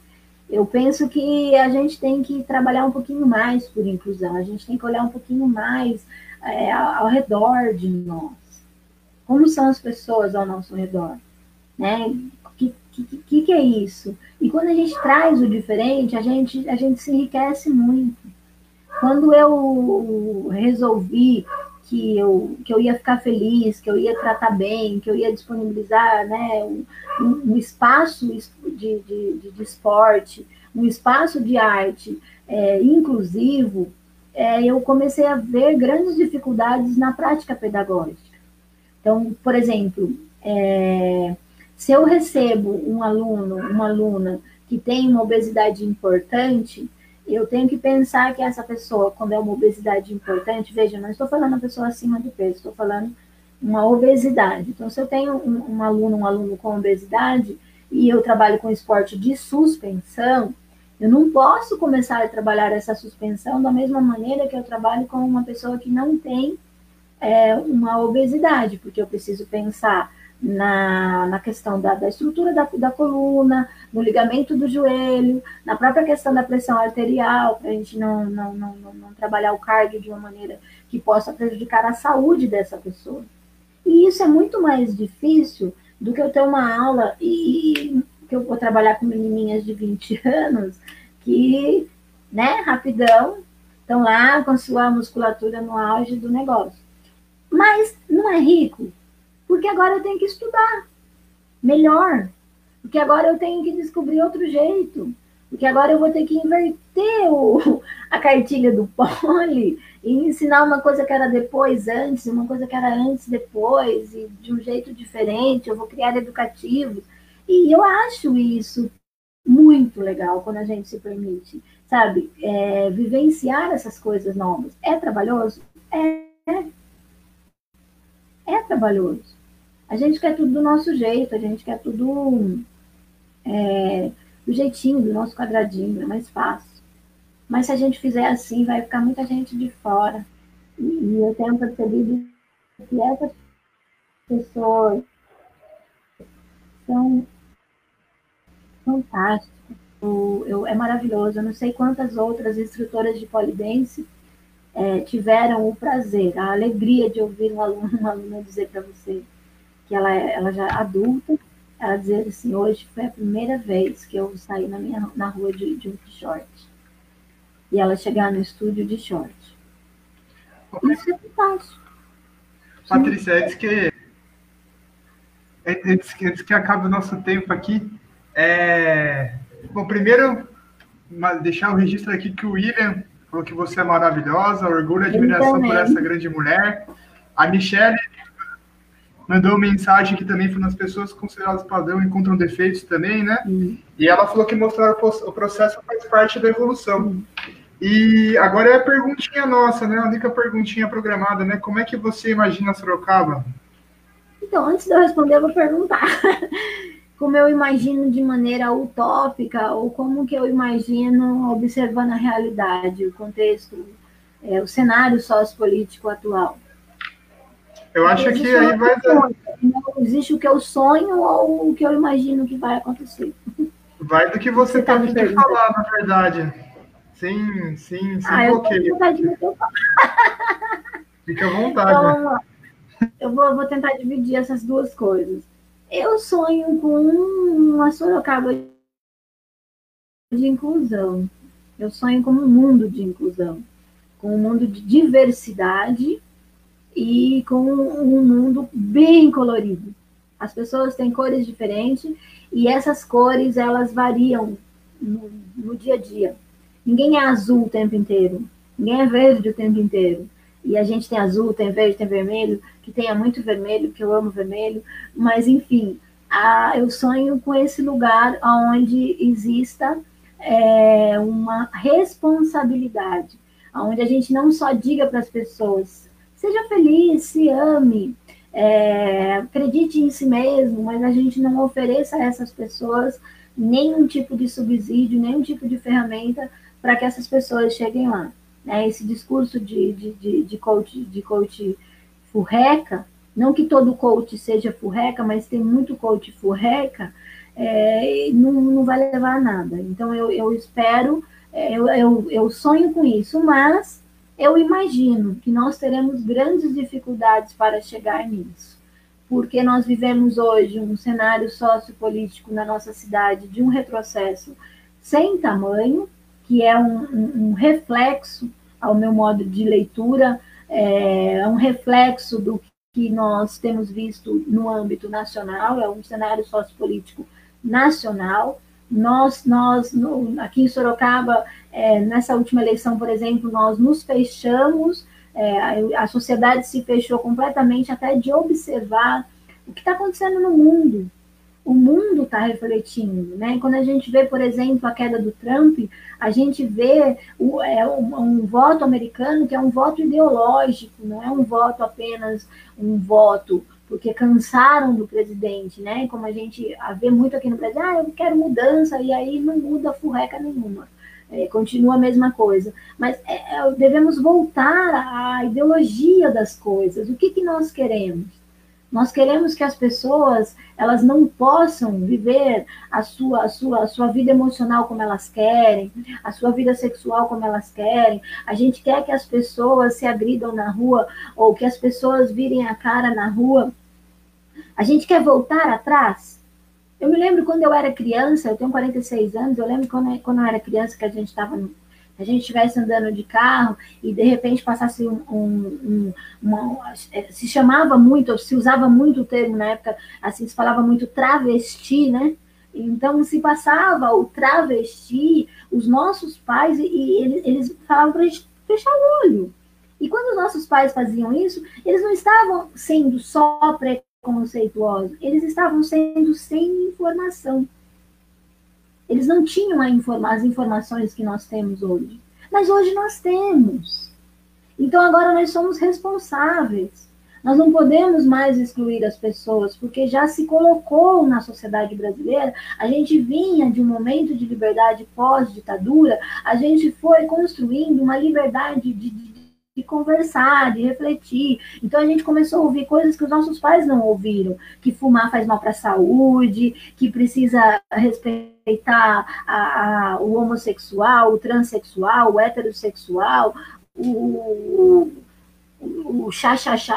[SPEAKER 3] eu penso que a gente tem que trabalhar um pouquinho mais por inclusão, a gente tem que olhar um pouquinho mais é, ao redor de nós. Como são as pessoas ao nosso redor? Né? O que, que, que é isso? E quando a gente traz o diferente, a gente, a gente se enriquece muito. Quando eu resolvi que eu, que eu ia ficar feliz, que eu ia tratar bem, que eu ia disponibilizar né, um, um espaço de, de, de, esporte, um espaço de arte é, inclusivo, é, eu comecei a ver grandes dificuldades na prática pedagógica. Então, por exemplo, é, se eu recebo um aluno, uma aluna que tem uma obesidade importante, eu tenho que pensar que essa pessoa, quando é uma obesidade importante, veja, não estou falando uma pessoa acima do peso, estou falando uma obesidade. Então, se eu tenho um, um aluno, um aluno com obesidade, e eu trabalho com esporte de suspensão, eu não posso começar a trabalhar essa suspensão da mesma maneira que eu trabalho com uma pessoa que não tem é, uma obesidade, porque eu preciso pensar na, na questão da, da estrutura da, da coluna, no ligamento do joelho, na própria questão da pressão arterial, para a gente não, não, não, não, trabalhar o cardio de uma maneira que possa prejudicar a saúde dessa pessoa. E isso é muito mais difícil do que eu ter uma aula e que eu vou trabalhar com menininhas de 20 anos que, né, rapidão, estão lá com sua musculatura no auge do negócio. Mas não é rico, porque agora eu tenho que estudar melhor, porque agora eu tenho que descobrir outro jeito, porque agora eu vou ter que inverter o, a cartilha do poli e ensinar uma coisa que era depois, antes, uma coisa que era antes, depois, e de um jeito diferente, eu vou criar educativos. E eu acho isso muito legal quando a gente se permite, sabe, é, vivenciar essas coisas novas. É trabalhoso? É é trabalhoso. A gente quer tudo do nosso jeito, a gente quer tudo é, do jeitinho, do nosso quadradinho, é mais fácil. Mas se a gente fizer assim, vai ficar muita gente de fora. E, eu tenho percebido que essas pessoas são fantásticas. Eu, eu, é maravilhoso. Eu não sei quantas outras instrutoras de polidense é, tiveram o prazer, a alegria de ouvir um aluno, uma aluna dizer para você que ela, é, ela já é adulta, ela dizer assim, hoje foi a primeira vez que eu saí na, minha, na rua de, de, short. E ela chegar no estúdio de short. Isso é fantástico.
[SPEAKER 1] Patrícia, antes que, antes, que, antes que acabe o nosso tempo aqui, é... bom, primeiro, deixar o registro aqui que o William falou que você é maravilhosa, orgulho e admiração por essa grande mulher. A Michelle mandou mensagem que também foi nas pessoas consideradas padrão encontram defeitos também, né? Uhum. E ela falou que mostrar o processo faz parte da evolução. Uhum. E agora é a perguntinha nossa, né? A única perguntinha programada, né? Como é que você imagina Sorocaba?
[SPEAKER 3] Então, antes de eu responder, eu vou perguntar. como eu imagino de maneira utópica ou como que eu imagino observando a realidade, o contexto, é, o cenário sociopolítico atual.
[SPEAKER 1] Eu acho que aí vai dar...
[SPEAKER 3] Não existe o que eu sonho ou o que eu imagino que vai acontecer.
[SPEAKER 1] Vai do que você, você tá me falar, na verdade. Sim, sim, sim, ah, bloqueio. Fica à vontade. Então,
[SPEAKER 3] eu vou, vou tentar dividir essas duas coisas. Eu sonho com uma Sorocaba de inclusão. Eu sonho com um mundo de inclusão, com um mundo de diversidade e com um mundo bem colorido. As pessoas têm cores diferentes e essas cores elas variam no, no dia a dia. Ninguém é azul o tempo inteiro, ninguém é verde o tempo inteiro. E a gente tem azul, tem verde, tem vermelho, que tenha muito vermelho, que eu amo vermelho, mas enfim, a, eu sonho com esse lugar onde exista é, uma responsabilidade, onde a gente não só diga para as pessoas seja feliz, se ame, é, acredite em si mesmo, mas a gente não ofereça a essas pessoas nenhum tipo de subsídio, nenhum tipo de ferramenta para que essas pessoas cheguem lá. Né? Esse discurso de, de, de, de, coach, de coach furreca, não que todo coach seja furreca, mas tem muito coach furreca, é, não, não vai levar a nada. Então, eu, eu espero, é, eu, eu, eu sonho com isso, mas eu imagino que nós teremos grandes dificuldades para chegar nisso, porque nós vivemos hoje um cenário sociopolítico na nossa cidade de um retrocesso sem tamanho, que é um, um, um reflexo, ao meu modo de leitura, é um reflexo do que nós temos visto no âmbito nacional, é um cenário sociopolítico nacional. Nós, nós no, aqui em Sorocaba, é, nessa última eleição, por exemplo, nós nos fechamos, é, a, sociedade se fechou completamente até de observar o que está acontecendo no mundo. O mundo está refletindo, né? Quando a gente vê, por exemplo, a queda do Trump, a gente vê o, é, um, um voto americano que é um voto ideológico, não é um voto apenas um voto porque cansaram do presidente, né? Como a gente vê muito aqui no Brasil, ah, eu quero mudança, e aí não muda furreca nenhuma é, continua a mesma coisa. Mas é, é, devemos voltar à ideologia das coisas. O que, que nós queremos? Nós queremos que as pessoas elas não possam viver a sua, a sua, a sua vida emocional como elas querem, a sua vida sexual como elas querem. A gente quer que as pessoas se agridam na rua ou que as pessoas virem a cara na rua. A gente quer voltar atrás eu me lembro quando eu era criança, eu tenho 46 anos, eu lembro quando, quando eu era criança que a gente estava a gente estivesse andando de carro e de repente passasse um, um, um uma, se chamava muito, se usava muito o termo na época, assim, se falava muito travesti, né? Então, se passava o travesti, os nossos pais, e, eles, eles falavam para a gente fechar o olho. E quando os nossos pais faziam isso, eles não estavam sendo só precoceituosos, conceituosos, eles estavam sendo sem informação. Eles não tinham informa as informações que nós temos hoje. Mas hoje nós temos. Então agora nós somos responsáveis. Nós não podemos mais excluir as pessoas, porque já se colocou na sociedade brasileira, a gente vinha de um momento de liberdade pós-ditadura, a gente foi construindo uma liberdade de, de de conversar, de refletir. Então a gente começou a ouvir coisas que os nossos pais não ouviram, que fumar faz mal para a saúde, que precisa respeitar a, a, o homossexual, o transexual, o heterossexual, o, o, o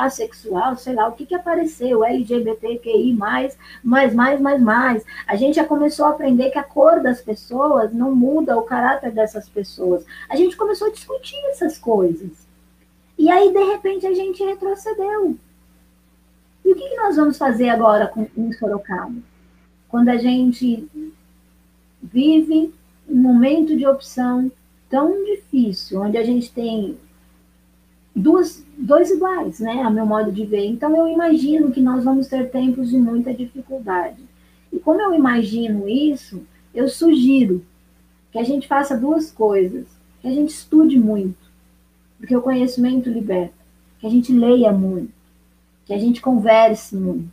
[SPEAKER 3] sexual, sei lá, o que que apareceu, LGBTQI+, mais, mais, mais, mais, mais. A gente já começou a aprender que a cor das pessoas não muda o caráter dessas pessoas. A gente começou a discutir essas coisas. E aí, de repente, a gente retrocedeu. E o que, nós vamos fazer agora com, em Sorocaba? Quando a gente vive um momento de opção tão difícil, onde a gente tem duas, dois iguais, né, a meu modo de ver. Então, eu imagino que nós vamos ter tempos de muita dificuldade. E como eu imagino isso, eu sugiro que a gente faça duas coisas. Que a gente estude muito, porque o conhecimento liberta. Que a gente leia muito, que a gente converse muito,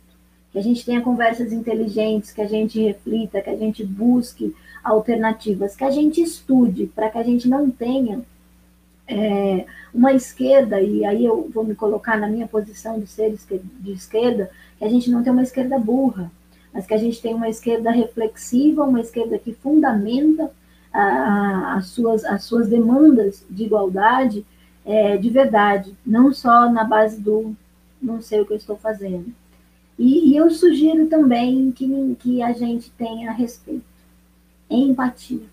[SPEAKER 3] que a gente tenha conversas inteligentes, que a gente reflita, que a gente busque alternativas, que a gente estude, para que a gente não tenha é, uma esquerda, e aí eu vou me colocar na minha posição de ser de esquerda, que a gente não tem uma esquerda burra, mas que a gente tem uma esquerda reflexiva, uma esquerda que fundamenta as, suas, as suas demandas de igualdade é, de verdade, não só na base do não sei o que eu estou fazendo. E, e eu sugiro também que, que a gente tenha respeito empatia.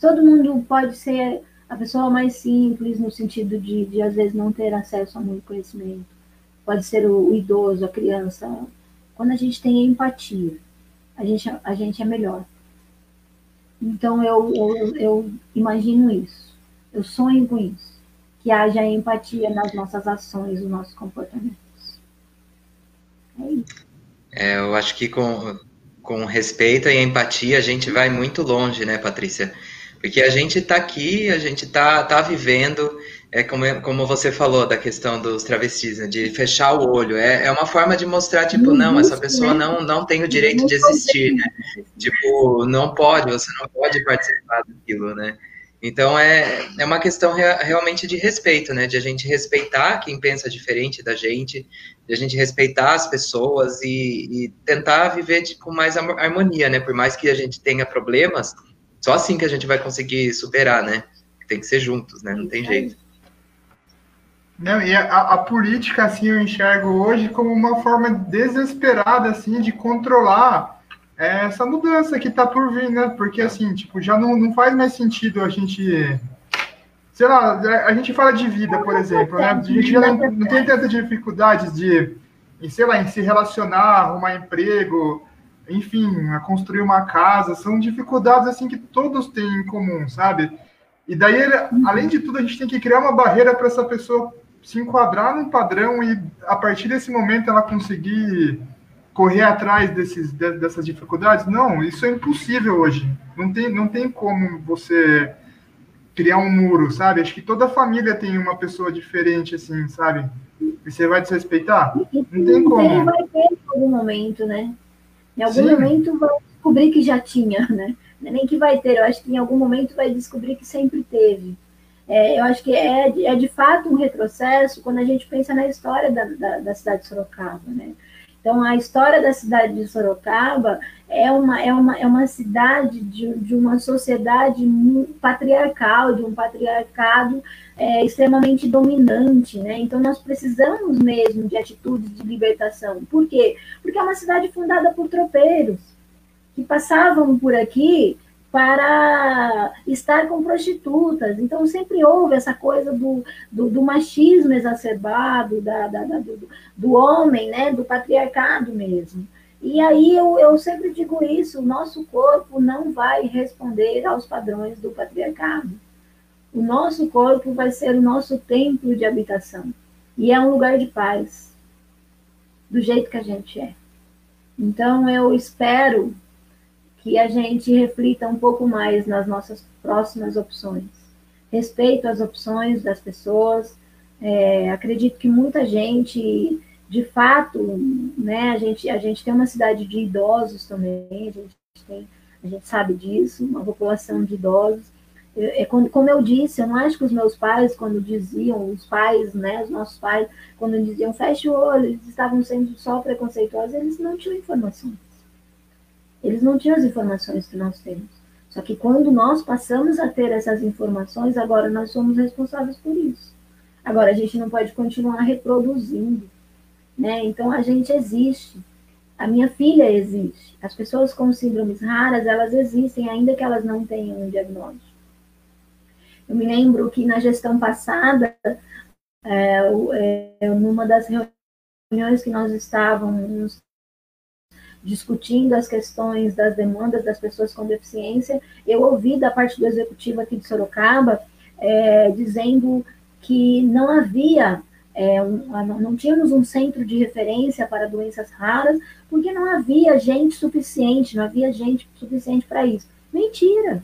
[SPEAKER 3] Todo mundo pode ser a pessoa mais simples, no sentido de, de às vezes, não ter acesso a muito conhecimento. Pode ser o, o idoso, a criança. Quando a gente tem empatia, a gente, a gente é melhor. Então, eu, eu, eu imagino isso. Eu sonho com isso. Que haja empatia nas nossas ações, nos nossos comportamentos.
[SPEAKER 2] É isso. É, eu acho que com, com respeito e empatia, a gente vai muito longe, né, Patrícia? Porque a gente está aqui, a gente está tá vivendo, é como, como você falou da questão dos travestis, né, de fechar o olho. É, é uma forma de mostrar, tipo, não, essa pessoa né? não, não tem o direito de existir, né? Tipo, não pode, você não pode participar daquilo, né? Então é, é uma questão rea, realmente de respeito, né? De a gente respeitar quem pensa diferente da gente, de a gente respeitar as pessoas e, e tentar viver de, com mais harmonia, né? Por mais que a gente tenha problemas, só assim que a gente vai conseguir superar, né? Tem que ser juntos, né? Não tem jeito.
[SPEAKER 1] Não, e a, a, política, assim, eu enxergo hoje como uma forma desesperada, assim, de controlar é essa mudança que está por vir, né? Porque assim, tipo, já não, não faz mais sentido a gente. Sei lá, a gente fala de vida, por exemplo, né? A gente já não, não tem tanta dificuldade de, sei lá, em se relacionar, arrumar emprego, enfim, a construir uma casa. São dificuldades assim que todos têm em comum, sabe? E daí, além de tudo, a gente tem que criar uma barreira para essa pessoa se enquadrar num padrão e a partir desse momento ela conseguir correr atrás desses, dessas dificuldades? Não, isso é impossível hoje. Não tem, não tem como você criar um muro, sabe? Acho que toda família tem uma pessoa diferente, assim, sabe? E você vai desrespeitar? Não tem como.
[SPEAKER 3] vai ter em algum momento, né? Em algum Sim. momento vai descobrir que já tinha, né? É nem que vai ter, eu acho que em algum momento vai descobrir que sempre teve. É, eu acho que é, é de fato um retrocesso quando a gente pensa na história da, da, da cidade de Sorocaba, né? Então, a história da cidade de Sorocaba é uma, é uma, é uma cidade de, de uma sociedade patriarcal, de um patriarcado é, extremamente dominante, né? Então, nós precisamos mesmo de atitudes de libertação. Por quê? Porque é uma cidade fundada por tropeiros, que passavam por aqui para estar com prostitutas. Então, sempre houve essa coisa do, do, do machismo exacerbado, da, da, da do, do, homem, né, do patriarcado mesmo. E aí eu, eu sempre digo isso: o nosso corpo não vai responder aos padrões do patriarcado. O nosso corpo vai ser o nosso templo de habitação. E é um lugar de paz, do jeito que a gente é. Então, eu espero que a gente reflita um pouco mais nas nossas próximas opções. Respeito as opções das pessoas. É, acredito que muita gente, de fato, né, a gente, a gente tem uma cidade de idosos também, a gente, tem, a gente sabe disso, uma população de idosos. É, como eu disse, eu não acho que os meus pais, quando diziam, os pais, né, os nossos pais, quando diziam feche o olho, eles estavam sendo só preconceituosos, eles não tinham informações. Eles não tinham as informações que nós temos. Só que quando nós passamos a ter essas informações, agora nós somos responsáveis por isso. Agora a gente não pode continuar reproduzindo, né? Então a gente existe. A minha filha existe. As pessoas com síndromes raras, elas existem, ainda que elas não tenham um diagnóstico. Eu me lembro que na gestão passada, é, é, numa das reuniões que nós estávamos discutindo as questões das demandas das pessoas com deficiência, eu ouvi da parte do executivo aqui de Sorocaba é, dizendo que não havia, é, um, não tínhamos um centro de referência para doenças raras, porque não havia gente suficiente, não havia gente suficiente para isso. Mentira!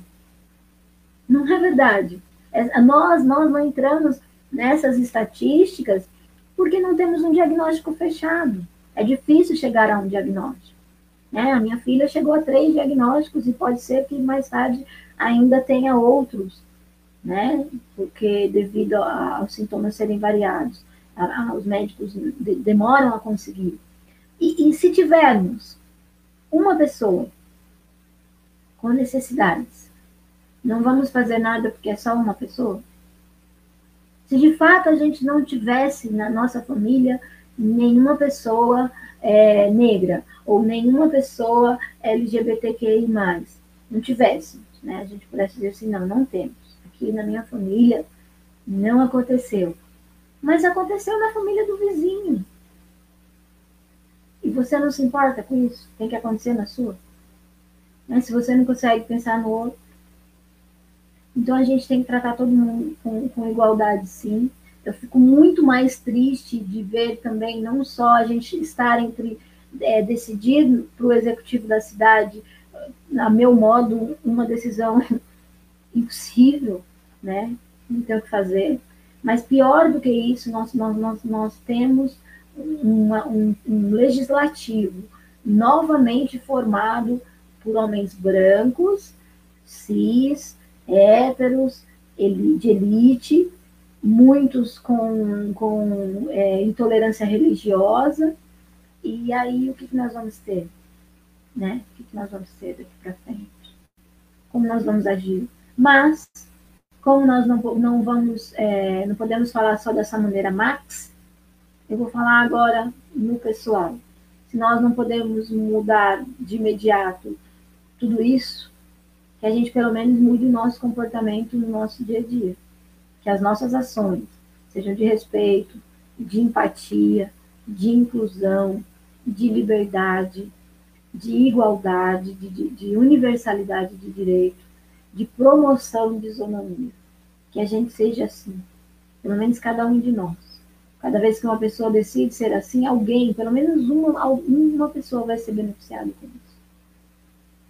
[SPEAKER 3] Não é verdade. É, nós, nós não entramos nessas estatísticas porque não temos um diagnóstico fechado. É difícil chegar a um diagnóstico. Né? A minha filha chegou a três diagnósticos e pode ser que mais tarde ainda tenha outros, né? Porque devido aos sintomas serem variados, a, a, os médicos de, demoram a conseguir. E, e se tivermos uma pessoa com necessidades, não vamos fazer nada porque é só uma pessoa? Se de fato a gente não tivesse na nossa família nenhuma pessoa é, negra ou nenhuma pessoa LGBTQI+, não tivéssemos, né? A gente pudesse dizer assim, não, não temos. Aqui na minha família não aconteceu. Mas aconteceu na família do vizinho. E você não se importa com isso? Tem que acontecer na sua? Mas se você não consegue pensar no outro. Então a gente tem que tratar todo mundo com, com igualdade, sim. Eu fico muito mais triste de ver também, não só a gente estar entre é, decidir para o executivo da cidade, a meu modo, uma decisão impossível, né? Não tem o que fazer. Mas pior do que isso, nós, nós, nós, nós temos uma, um, um legislativo novamente formado por homens brancos, cis, héteros, de elite, muitos com, com é, intolerância religiosa, e aí, o que, que nós vamos ter? Né? O que, que nós vamos ter daqui para frente? Como nós vamos agir? Mas, como nós não, não vamos, é, não podemos falar só dessa maneira max, eu vou falar agora no pessoal. Se nós não podemos mudar de imediato tudo isso, que a gente pelo menos mude o nosso comportamento no nosso dia a dia. Que as nossas ações sejam de respeito, de empatia, de inclusão, de liberdade, de igualdade, de, de, de universalidade de direito, de promoção de isonomia. Que a gente seja assim, pelo menos cada um de nós. Cada vez que uma pessoa decide ser assim, alguém, pelo menos uma, uma pessoa vai ser beneficiada com isso.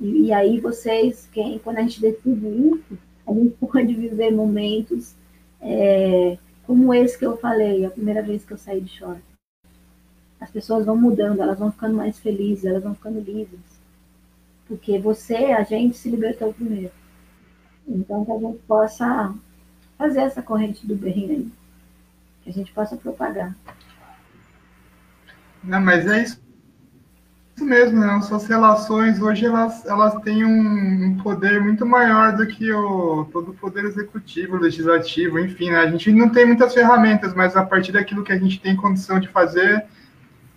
[SPEAKER 3] E, e aí vocês, quem, quando a gente decide isso, a gente pode viver momentos é, como esse que eu falei, a primeira vez que eu saí de short as pessoas vão mudando, elas vão ficando mais felizes, elas vão ficando livres. Porque você, a gente, se libertou primeiro. Então, que a gente possa fazer essa corrente do bem aí. Que a gente possa propagar.
[SPEAKER 1] Não, mas é isso, isso mesmo, né? Suas relações hoje elas, elas têm um, poder muito maior do que o todo o poder executivo, legislativo, enfim, né? A gente não tem muitas ferramentas, mas a partir daquilo que a gente tem condição de fazer,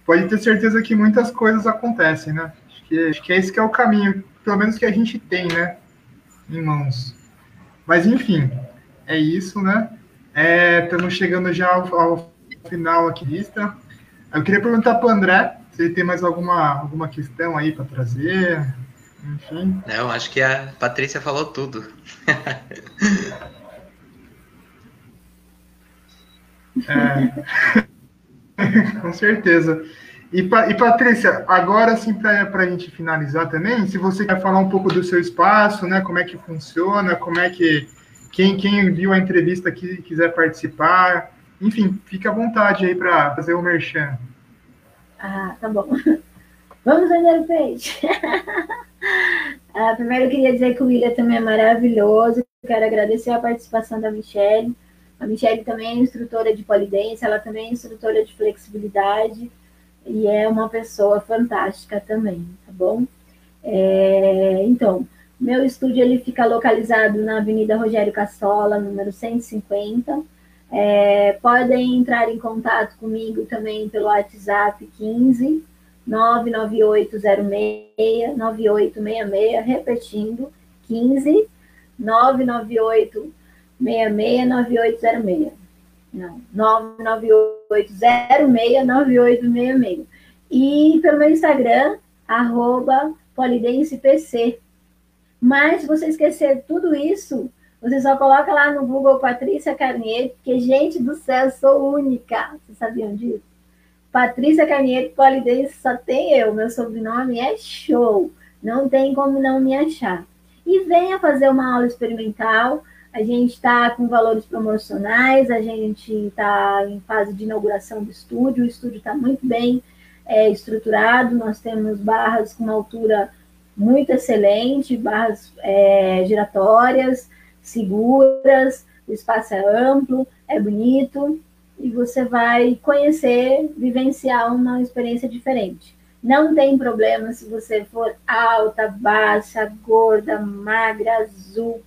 [SPEAKER 1] pode ter certeza que muitas coisas acontecem, né? Acho que, acho que é esse que é o caminho, pelo menos que a gente tem, né? Em mãos. Mas, enfim, é isso, né? É, estamos chegando já ao, ao final aqui lista. Eu queria perguntar para o André se ele tem mais alguma, alguma questão aí para trazer. Enfim.
[SPEAKER 2] Não, acho que a Patrícia falou tudo.
[SPEAKER 1] é. Com certeza. E, e Patrícia, agora sim, para a gente finalizar também, se você quer falar um pouco do seu espaço, né? Como é que funciona, como é que. Quem, quem viu a entrevista aqui quiser participar, enfim, fique à vontade aí para fazer o merchan.
[SPEAKER 3] Ah, tá bom. Vamos vender o peixe. ah, primeiro eu queria dizer que o William também é maravilhoso. Quero agradecer a participação da Michelle. A Michelle também é instrutora de polidência, ela também é instrutora de flexibilidade e é uma pessoa fantástica também, tá bom? É, então, meu estúdio ele fica localizado na Avenida Rogério Cassola, número 150. É, podem entrar em contato comigo também pelo WhatsApp 15 99806 9866, repetindo, 15 998 669806. Não, 998069866. E pelo meu Instagram, arroba polidencepc. Mas se você esquecer tudo isso, você só coloca lá no Google Patrícia Carneiro, porque, gente do céu, sou única. Vocês sabiam disso? Patrícia Carneiro Polidense só tem eu. Meu sobrenome é show. Não tem como não me achar. E venha fazer uma aula experimental. A gente está com valores promocionais, a gente está em fase de inauguração do estúdio. O estúdio está muito bem é, estruturado. Nós temos barras com uma altura muito excelente, barras é, giratórias, seguras, o espaço é amplo, é bonito e você vai conhecer, vivenciar uma experiência diferente. Não tem problema se você for alta, baixa, gorda, magra, azul.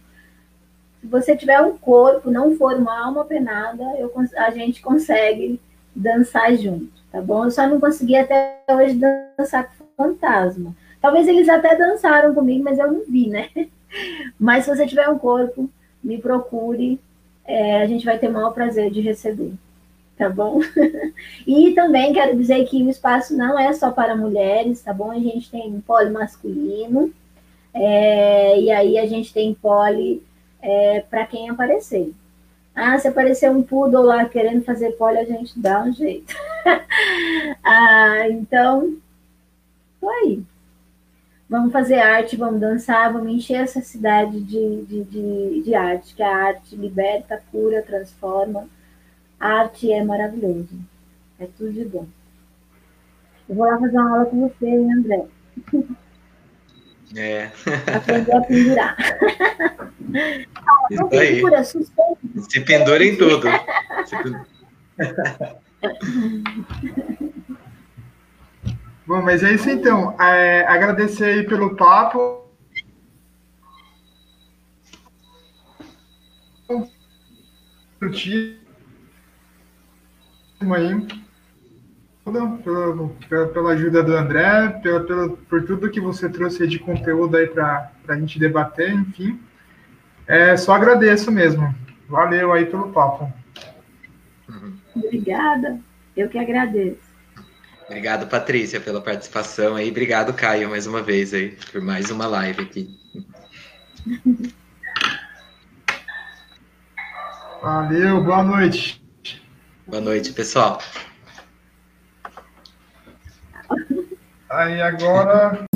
[SPEAKER 3] Se você tiver um corpo, não for uma alma penada, eu, a gente consegue dançar junto, tá bom? Eu só não consegui até hoje dançar com fantasma. Talvez eles até dançaram comigo, mas eu não vi, né? Mas se você tiver um corpo, me procure. É, a gente vai ter o maior prazer de receber. Tá bom? e também quero dizer que o espaço não é só para mulheres, tá bom? A gente tem poli masculino. É, e aí a gente tem poli é, para quem aparecer. Ah, se aparecer um poodle lá querendo fazer poli, a gente dá um jeito. ah, então, foi aí. Vamos fazer arte, vamos dançar, vamos encher essa cidade de, de, de, de arte, que a arte liberta, cura, transforma. A arte é maravilhoso. É tudo de bom. Eu vou lá fazer uma aula com você, hein, André?
[SPEAKER 2] É.
[SPEAKER 3] Aprender a pendurar.
[SPEAKER 2] Isso aí. Pendura, Se pendura em tudo. Se pendura.
[SPEAKER 1] Bom, mas é isso então. É, agradecer aí pelo papo. Aí. Pela, pela, ajuda do André, pela, pela, por tudo que você trouxe de conteúdo aí para a gente debater, enfim. É, só agradeço mesmo. Valeu aí pelo papo.
[SPEAKER 3] Obrigada. Eu que agradeço.
[SPEAKER 2] Obrigado, Patrícia, pela participação aí. Obrigado, Caio, mais uma vez aí, por mais uma live aqui.
[SPEAKER 1] Valeu, boa noite.
[SPEAKER 2] Boa noite, pessoal.
[SPEAKER 1] Aí agora